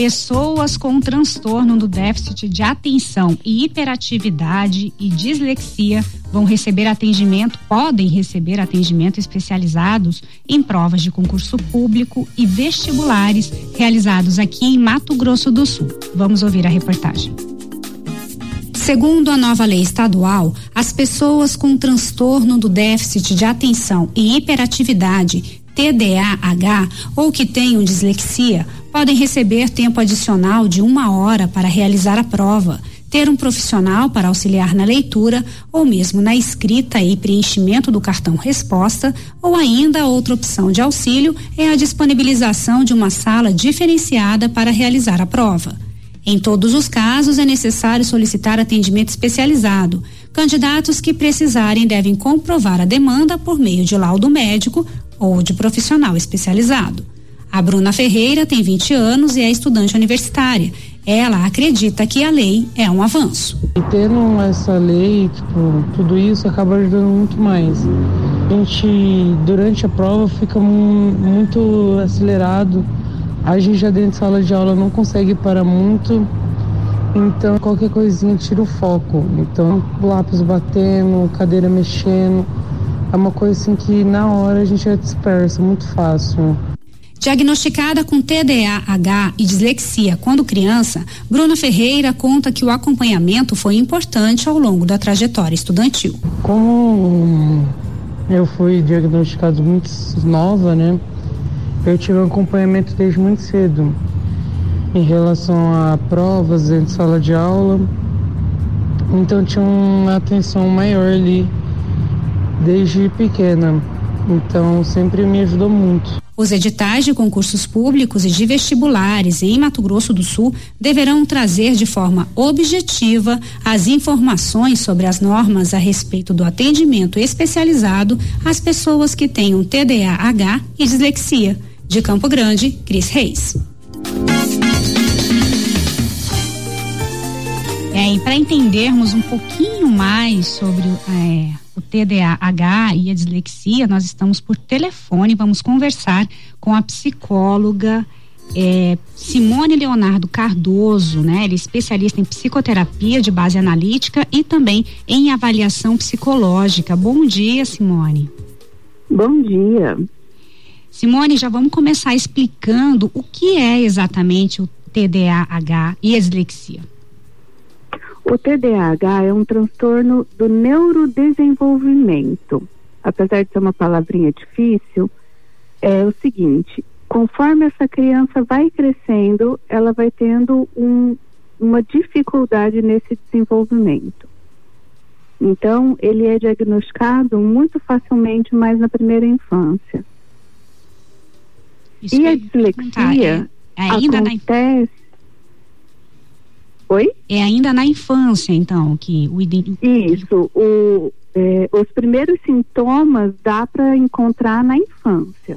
Pessoas com transtorno do déficit de atenção e hiperatividade e dislexia vão receber atendimento, podem receber atendimento especializados em provas de concurso público e vestibulares realizados aqui em Mato Grosso do Sul. Vamos ouvir a reportagem. Segundo a nova lei estadual, as pessoas com transtorno do déficit de atenção e hiperatividade, TDAH, ou que tenham dislexia, podem receber tempo adicional de uma hora para realizar a prova, ter um profissional para auxiliar na leitura ou mesmo na escrita e preenchimento do cartão resposta, ou ainda outra opção de auxílio é a disponibilização de uma sala diferenciada para realizar a prova. Em todos os casos, é necessário solicitar atendimento especializado. Candidatos que precisarem devem comprovar a demanda por meio de laudo médico ou de profissional especializado. A Bruna Ferreira tem 20 anos e é estudante universitária. Ela acredita que a lei é um avanço. E tendo essa lei, tipo, tudo isso acaba ajudando muito mais. A gente, durante a prova, fica muito acelerado. A gente já dentro de sala de aula não consegue parar muito. Então, qualquer coisinha tira o foco. Então, lápis batendo, cadeira mexendo. É uma coisa assim que na hora a gente é dispersa, muito fácil. Diagnosticada com TDAH e dislexia quando criança, Bruna Ferreira conta que o acompanhamento foi importante ao longo da trajetória estudantil. Como eu fui diagnosticado muito nova, né? Eu tive um acompanhamento desde muito cedo em relação a provas dentro de sala de aula. Então tinha uma atenção maior ali desde pequena. Então sempre me ajudou muito. Os editais de concursos públicos e de vestibulares em Mato Grosso do Sul deverão trazer de forma objetiva as informações sobre as normas a respeito do atendimento especializado às pessoas que tenham TDAH e dislexia. De Campo Grande, Cris Reis. É, e para entendermos um pouquinho mais sobre é, o TDAH e a dislexia, nós estamos por telefone, vamos conversar com a psicóloga é, Simone Leonardo Cardoso, né? Ele é especialista em psicoterapia de base analítica e também em avaliação psicológica. Bom dia, Simone. Bom dia. Simone, já vamos começar explicando o que é exatamente o TDAH e a dislexia. O TDAH é um transtorno do neurodesenvolvimento. Apesar de ser uma palavrinha difícil, é o seguinte: conforme essa criança vai crescendo, ela vai tendo um, uma dificuldade nesse desenvolvimento. Então, ele é diagnosticado muito facilmente mais na primeira infância. Isso e a dislexia é, ainda acontece Oi? É ainda na infância, então, que o Isso. O, é, os primeiros sintomas dá para encontrar na infância.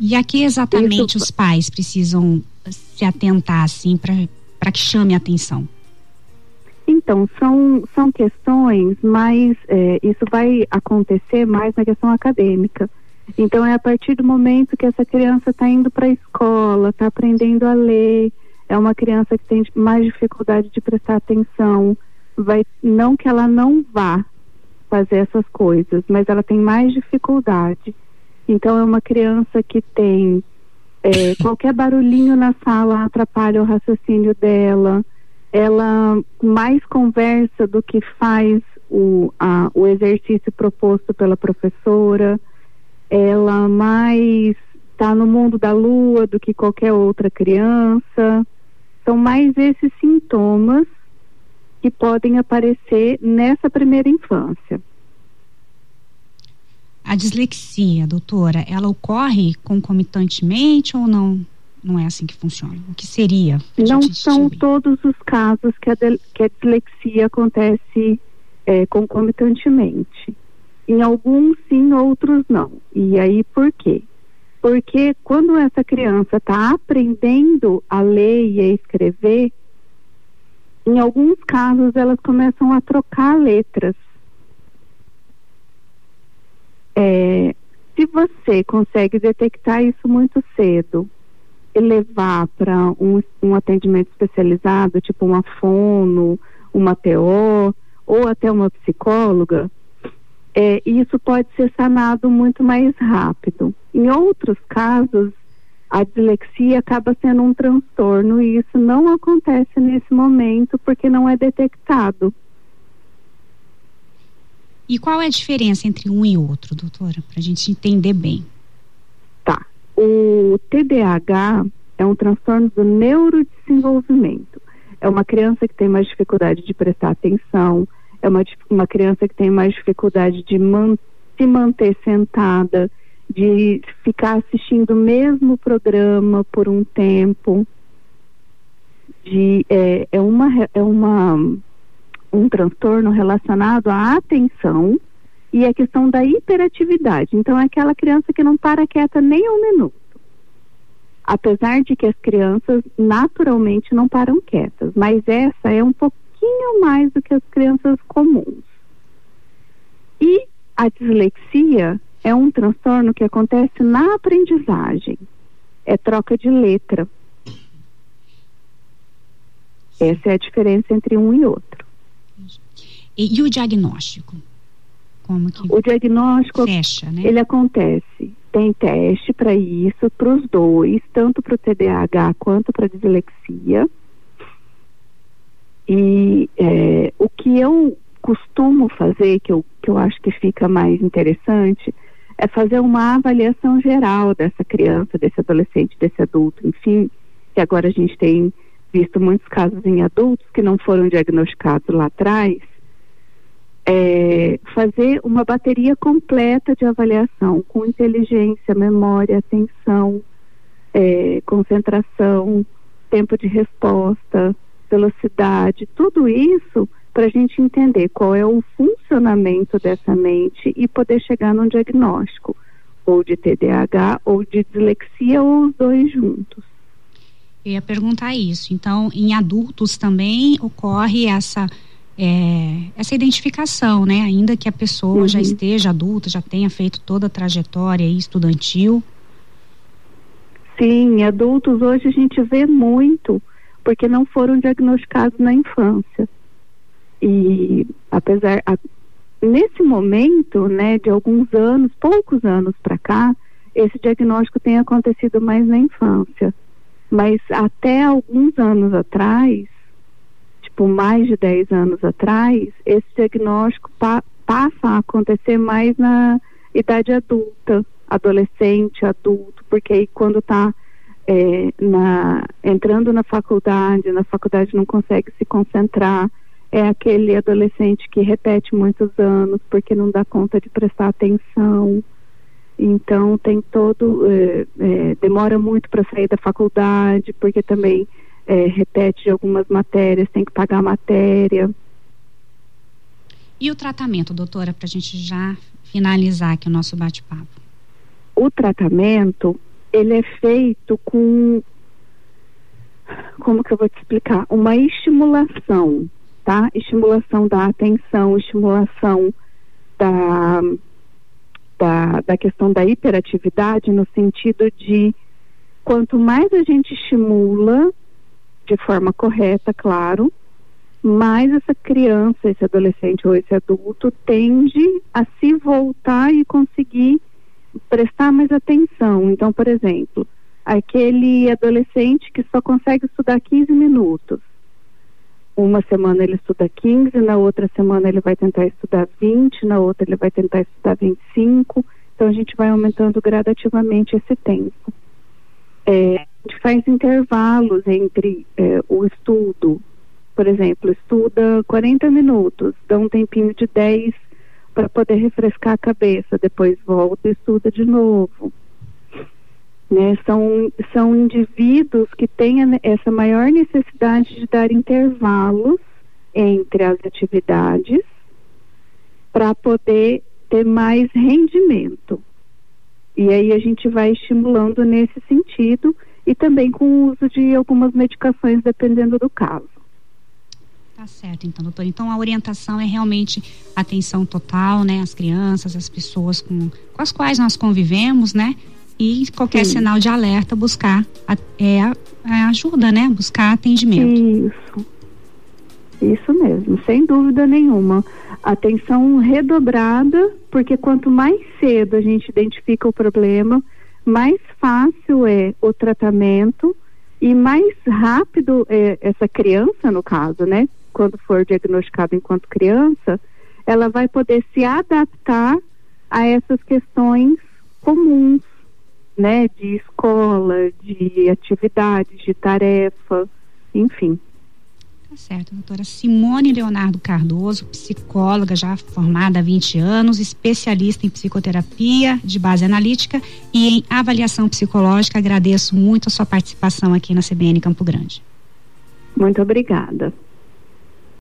E a que exatamente Isso... os pais precisam se atentar, assim, para que chame a atenção? Então, são, são questões mais. É, isso vai acontecer mais na questão acadêmica. Então, é a partir do momento que essa criança está indo para a escola, está aprendendo a ler, é uma criança que tem mais dificuldade de prestar atenção, vai não que ela não vá fazer essas coisas, mas ela tem mais dificuldade. Então é uma criança que tem é, qualquer barulhinho na sala atrapalha o raciocínio dela. Ela mais conversa do que faz o, a, o exercício proposto pela professora. Ela mais está no mundo da lua do que qualquer outra criança. São mais esses sintomas que podem aparecer nessa primeira infância. A dislexia, doutora, ela ocorre concomitantemente ou não? Não é assim que funciona. O que seria? Não são todos os casos que a, de, que a dislexia acontece é, concomitantemente. Em alguns sim, outros não. E aí por quê? Porque quando essa criança está aprendendo a ler e a escrever, em alguns casos elas começam a trocar letras. É, se você consegue detectar isso muito cedo levar para um, um atendimento especializado, tipo uma fono, uma TO ou até uma psicóloga, é, isso pode ser sanado muito mais rápido. Em outros casos, a dislexia acaba sendo um transtorno e isso não acontece nesse momento porque não é detectado. E qual é a diferença entre um e outro, doutora, para a gente entender bem? Tá. O TDAH é um transtorno do neurodesenvolvimento. É uma criança que tem mais dificuldade de prestar atenção, é uma, uma criança que tem mais dificuldade de man, se manter sentada, de ficar assistindo o mesmo programa por um tempo. De, é, é, uma, é uma, um transtorno relacionado à atenção e a questão da hiperatividade. Então, é aquela criança que não para quieta nem um minuto. Apesar de que as crianças naturalmente não param quietas, mas essa é um pouco pouquinho mais do que as crianças comuns. E a dislexia é um transtorno que acontece na aprendizagem. É troca de letra. Essa é a diferença entre um e outro. E, e o diagnóstico? Como que o diagnóstico fecha, né? ele acontece. Tem teste para isso, para os dois, tanto para o TDAH quanto para a dislexia. E é, o que eu costumo fazer, que eu, que eu acho que fica mais interessante, é fazer uma avaliação geral dessa criança, desse adolescente, desse adulto, enfim, que agora a gente tem visto muitos casos em adultos que não foram diagnosticados lá atrás, é, fazer uma bateria completa de avaliação com inteligência, memória, atenção, é, concentração, tempo de resposta, velocidade, tudo isso para a gente entender qual é o funcionamento dessa mente e poder chegar num diagnóstico, ou de TDAH, ou de dislexia, ou os dois juntos. Eu ia perguntar isso. Então, em adultos também ocorre essa é, essa identificação, né? Ainda que a pessoa uhum. já esteja adulta, já tenha feito toda a trajetória estudantil. Sim, adultos hoje a gente vê muito porque não foram diagnosticados na infância. E apesar a, nesse momento, né, de alguns anos, poucos anos para cá, esse diagnóstico tem acontecido mais na infância. Mas até alguns anos atrás, tipo mais de 10 anos atrás, esse diagnóstico pa passa a acontecer mais na idade adulta, adolescente, adulto, porque aí quando está é, na, entrando na faculdade, na faculdade não consegue se concentrar, é aquele adolescente que repete muitos anos porque não dá conta de prestar atenção. Então tem todo, é, é, demora muito para sair da faculdade, porque também é, repete algumas matérias, tem que pagar a matéria. E o tratamento, doutora, para a gente já finalizar aqui o nosso bate-papo? O tratamento ele é feito com como que eu vou te explicar? Uma estimulação, tá? Estimulação da atenção, estimulação da, da, da questão da hiperatividade, no sentido de quanto mais a gente estimula, de forma correta, claro, mais essa criança, esse adolescente ou esse adulto tende a se voltar e conseguir prestar mais atenção. Então, por exemplo, aquele adolescente que só consegue estudar 15 minutos. Uma semana ele estuda 15, na outra semana ele vai tentar estudar 20, na outra ele vai tentar estudar 25. Então a gente vai aumentando gradativamente esse tempo. É, a gente faz intervalos entre é, o estudo. Por exemplo, estuda 40 minutos, dá um tempinho de 10 para poder refrescar a cabeça, depois volta e estuda de novo. Né? São, são indivíduos que têm essa maior necessidade de dar intervalos entre as atividades para poder ter mais rendimento. E aí a gente vai estimulando nesse sentido e também com o uso de algumas medicações, dependendo do caso. Tá certo, então, doutor. Então, a orientação é realmente atenção total, né? As crianças, as pessoas com, com as quais nós convivemos, né? e qualquer Sim. sinal de alerta buscar a, é, a ajuda, né? Buscar atendimento. Isso. Isso mesmo, sem dúvida nenhuma. Atenção redobrada, porque quanto mais cedo a gente identifica o problema, mais fácil é o tratamento e mais rápido é essa criança, no caso, né? Quando for diagnosticada enquanto criança, ela vai poder se adaptar a essas questões comuns, né? De escola, de atividades, de tarefa, enfim. Tá certo, doutora Simone Leonardo Cardoso, psicóloga já formada há 20 anos, especialista em psicoterapia de base analítica e em avaliação psicológica. Agradeço muito a sua participação aqui na CBN Campo Grande. Muito obrigada.